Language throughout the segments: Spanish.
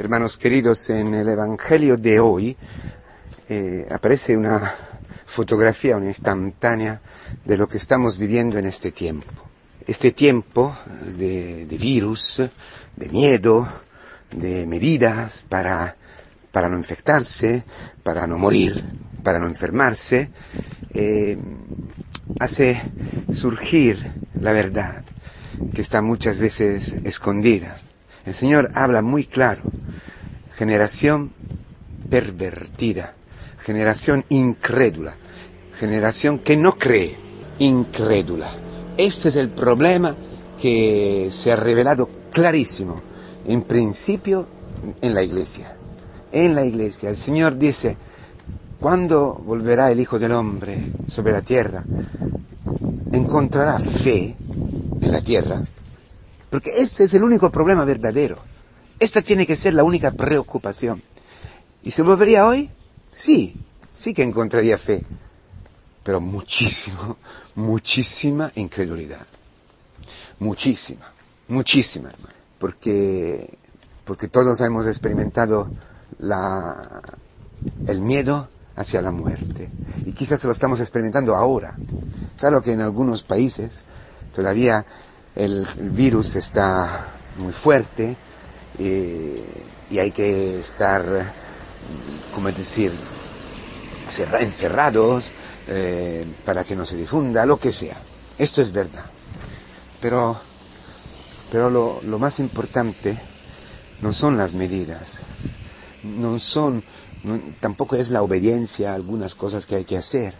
Hermanos queridos, en el Evangelio de hoy eh, aparece una fotografía, una instantánea de lo que estamos viviendo en este tiempo. Este tiempo de, virus, de miedo, de medidas para, para no infectarse, para no morir, para no enfermarse, eh, hace surgir la verdad que está muchas veces escondida. El Señor habla muy claro generación pervertida, generación incrédula, generación que no cree, incrédula. Este es el problema que se ha revelado clarísimo, en principio, en la iglesia. En la iglesia. El Señor dice, ¿cuándo volverá el Hijo del Hombre sobre la tierra? ¿Encontrará fe en la tierra? Porque ese es el único problema verdadero. Esta tiene que ser la única preocupación. ¿Y se volvería hoy? Sí, sí que encontraría fe, pero muchísimo, muchísima incredulidad. Muchísima, muchísima, porque, porque todos hemos experimentado la, el miedo hacia la muerte. Y quizás lo estamos experimentando ahora. Claro que en algunos países todavía el virus está muy fuerte, y hay que estar, como decir, encerrados eh, para que no se difunda, lo que sea. Esto es verdad. Pero, pero lo, más importante no son las medidas, no son, tampoco es la obediencia a algunas cosas que hay que hacer,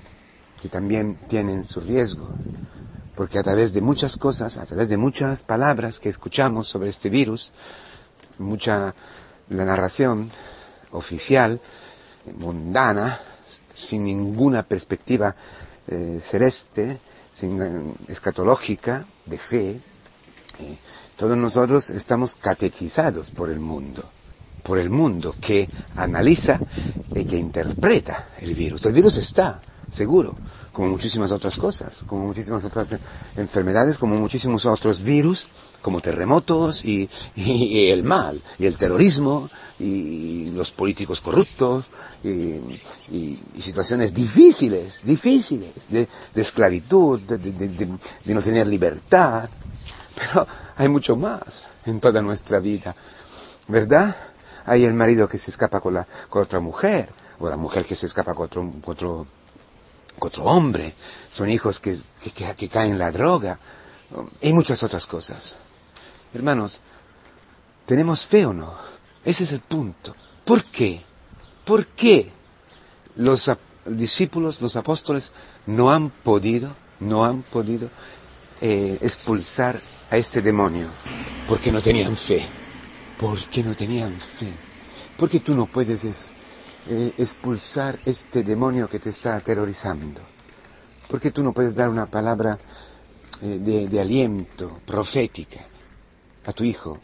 que también tienen su riesgo. Porque a través de muchas cosas, a través de muchas palabras que escuchamos sobre este virus, mucha la narración oficial, mundana, sin ninguna perspectiva eh, celeste, sin eh, escatológica, de fe. Todos nosotros estamos catequizados por el mundo, por el mundo que analiza y que interpreta el virus. El virus está, seguro, como muchísimas otras cosas, como muchísimas otras enfermedades, como muchísimos otros virus, como terremotos y, el mal, y el terrorismo, y los políticos corruptos, y, situaciones difíciles, difíciles, de, esclavitud, de, no tener libertad. Pero hay mucho más en toda nuestra vida, ¿verdad? Hay el marido que se escapa con, la, con otra mujer, o la mujer que se escapa con otro, con otro, otro hombre, son hijos que, que, caen en la droga, y muchas otras cosas. Hermanos, ¿tenemos fe o no? Ese es el punto. ¿Por qué? ¿Por qué los discípulos, los apóstoles, no han podido, no han podido eh, expulsar a este demonio? Porque no tenían fe. Porque no tenían fe. Porque tú no puedes eh, expulsar este demonio que te está aterrorizando. Porque tú no puedes dar una palabra eh, de, aliento, profética a tu hijo?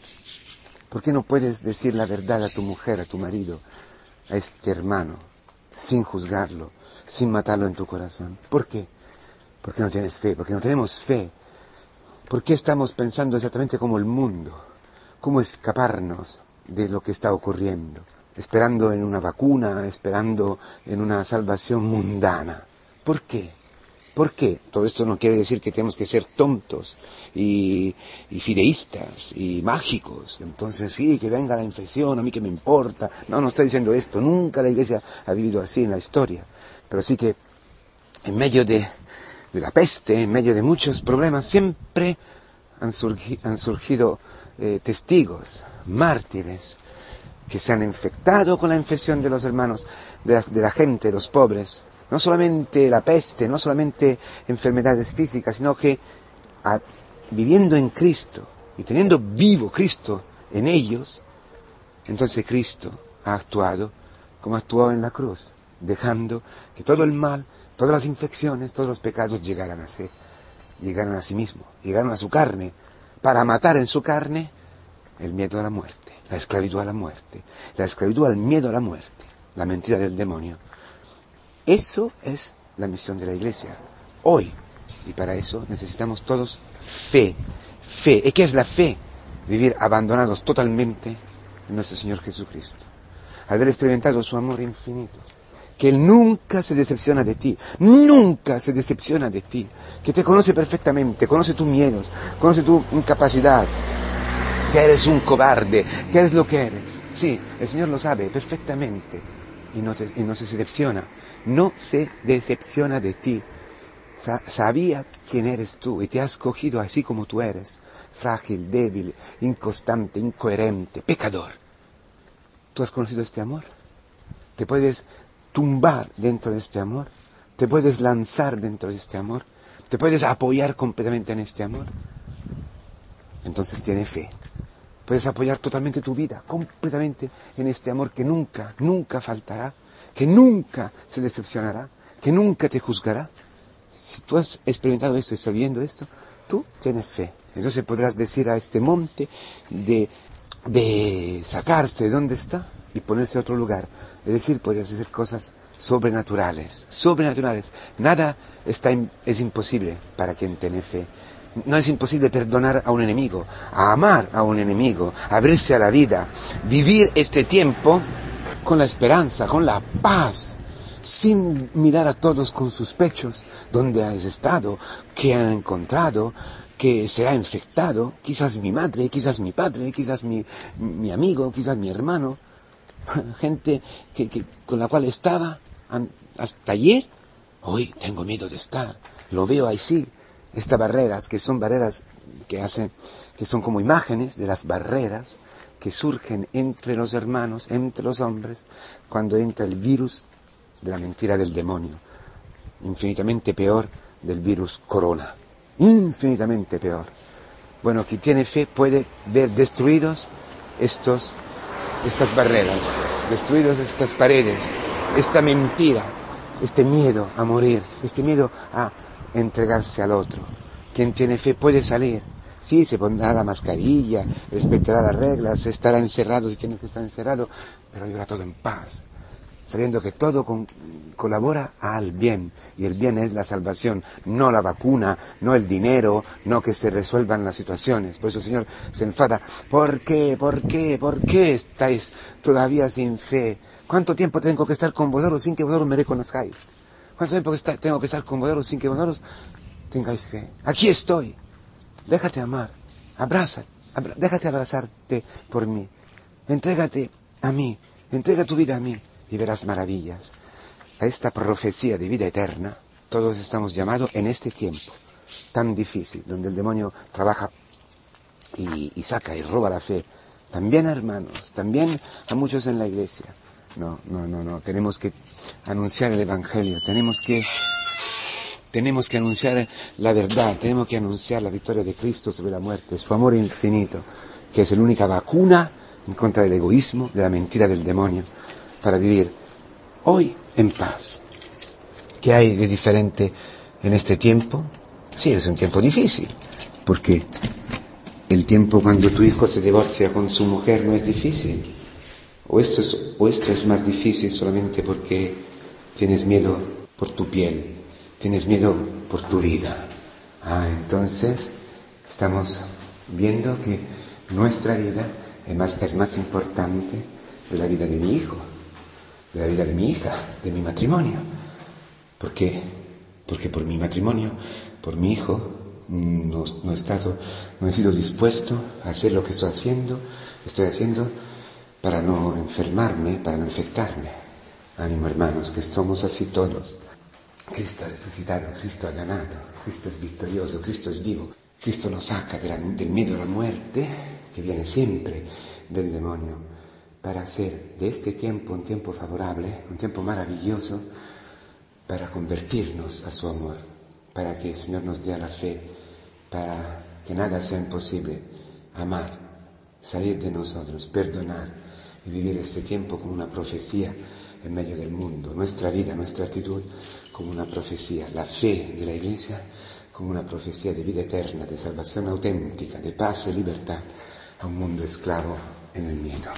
¿Por qué no puedes decir la verdad a tu mujer, a tu marido, a este hermano, sin juzgarlo, sin matarlo en tu corazón? ¿Por qué? Porque no tienes fe, porque no tenemos fe. ¿Por qué estamos pensando exactamente como el mundo? ¿Cómo escaparnos de lo que está ocurriendo? Esperando en una vacuna, esperando en una salvación mundana. ¿Por qué? ¿Por qué? Todo esto no quiere decir que tenemos que ser tontos y, fideístas y mágicos. Entonces sí, que venga la infección, a mí que me importa. No, no está diciendo esto. Nunca la iglesia ha vivido así en la historia. Pero sí que en medio de, la peste, en medio de muchos problemas, siempre han, surgido eh, testigos, mártires, que se han infectado con la infección de los hermanos, de la gente, los pobres, no solamente la peste, no solamente enfermedades físicas, sino que viviendo en Cristo y teniendo vivo Cristo en ellos, entonces Cristo ha actuado como actuó en la cruz, dejando que todo el mal, todas las infecciones, todos los pecados llegaran a ser, llegaran a sí mismo, llegaran a su carne, para matar en su carne el miedo a la muerte, la esclavitud a la muerte, la esclavitud al miedo a la muerte, la mentira del demonio, eso es la misión de la iglesia. Hoy. Y para eso necesitamos todos fe. Fe. ¿Y qué es la fe? Vivir abandonados totalmente en nuestro Señor Jesucristo. Haber experimentado su amor infinito. Que Él nunca se decepciona de ti, nunca se decepciona de ti, que te conoce perfectamente, conoce tus miedos, conoce tu incapacidad, que eres un cobarde, que eres lo que eres. Sí, el Señor lo sabe perfectamente y no, y no se decepciona, no se decepciona de ti. sabía quién eres tú y te ha escogido así como tú eres, frágil, débil, inconstante, incoherente, pecador. ¿Tú has conocido este amor? ¿Te puedes tumbar dentro de este amor? ¿Te puedes lanzar dentro de este amor? ¿Te puedes apoyar completamente en este amor? Entonces tiene fe. Puedes apoyar totalmente tu vida, completamente en este amor que nunca, nunca faltará, que nunca se decepcionará, que nunca te juzgará. Si tú has experimentado esto y sabiendo esto, tú tienes fe. Entonces podrás decir a este monte de, de sacarse de donde está y ponerse a otro lugar. Es decir, podrías hacer cosas sobrenaturales, sobrenaturales. Nada está, es imposible para quien tiene fe. No es imposible perdonar a un enemigo, a amar a un enemigo, abrirse a la vida, vivir este tiempo con la esperanza, con la paz, sin mirar a todos con sus pechos, dónde has estado, qué han encontrado, que será infectado, quizás mi madre, quizás mi padre, quizás mi, mi amigo, quizás mi hermano, gente que, que, con la cual estaba hasta ayer, hoy tengo miedo de estar, lo veo así, estas barreras que son barreras que hacen, que son como imágenes de las barreras que surgen entre los hermanos, entre los hombres, cuando entra el virus de la mentira del demonio, infinitamente peor del virus corona, infinitamente peor. Bueno, quien tiene fe puede ver destruidos estos, estas barreras, destruidos estas paredes, esta mentira, este miedo a morir, este miedo a entregarse al otro. Quien tiene fe puede salir. Sí, se pondrá la mascarilla, respetará las reglas, estará encerrado si tiene que estar encerrado, pero llora todo en paz, sabiendo que todo colabora al bien, y el bien es la salvación, no la vacuna, no el dinero, no que se resuelvan las situaciones. Por eso el Señor se enfada. ¿Por qué? ¿Por qué? ¿Por qué estáis todavía sin fe? ¿Cuánto tiempo tengo que estar con vosotros sin que vosotros me reconozcáis? ¿Cuánto tiempo tengo que estar con vosotros sin que vosotros tengáis fe? Aquí estoy. Déjate amar. Abraza. déjate abrazarte por mí. Entrégate a mí. Entrega tu vida a mí y verás maravillas. A esta profecía de vida eterna, todos estamos llamados en este tiempo tan difícil, donde el demonio trabaja y, y saca y roba la fe. También a hermanos, también a muchos en la iglesia. No, no, no, no. Tenemos que anunciar el Evangelio, tenemos que, tenemos que anunciar la verdad, tenemos que anunciar la victoria de Cristo sobre la muerte, su amor infinito, que es la única vacuna en contra del egoísmo, de la mentira del demonio, para vivir hoy en paz. ¿Qué hay de diferente en este tiempo? Sí, es un tiempo difícil, porque el tiempo cuando tu hijo se divorcia con su mujer no es difícil. Esto es, o esto es más difícil solamente porque tienes miedo por tu piel, tienes miedo por tu vida. Ah, entonces estamos viendo que nuestra vida es más, importante de la vida de mi hijo, de la vida de mi hija, de mi matrimonio. ¿Por qué? Porque por mi matrimonio, por mi hijo, no, no, he estado, no he sido dispuesto a hacer lo que estoy haciendo, estoy haciendo para no enfermarme, para no infectarme. Ánimo hermanos, que somos así todos. Cristo ha resucitado, Cristo ha ganado, Cristo es victorioso, Cristo es vivo. Cristo nos saca del miedo a la muerte, que viene siempre del demonio, para hacer de este tiempo un tiempo favorable, un tiempo maravilloso, para convertirnos a su amor, para que el Señor nos dé la fe, para que nada sea imposible, amar, salir de nosotros, perdonar y vivir este tiempo como una profecía en medio del mundo, nuestra vida, nuestra actitud como una profecía, la fe de la Iglesia como una profecía de vida eterna, de salvación auténtica, de paz y libertad a un mundo esclavo en el miedo.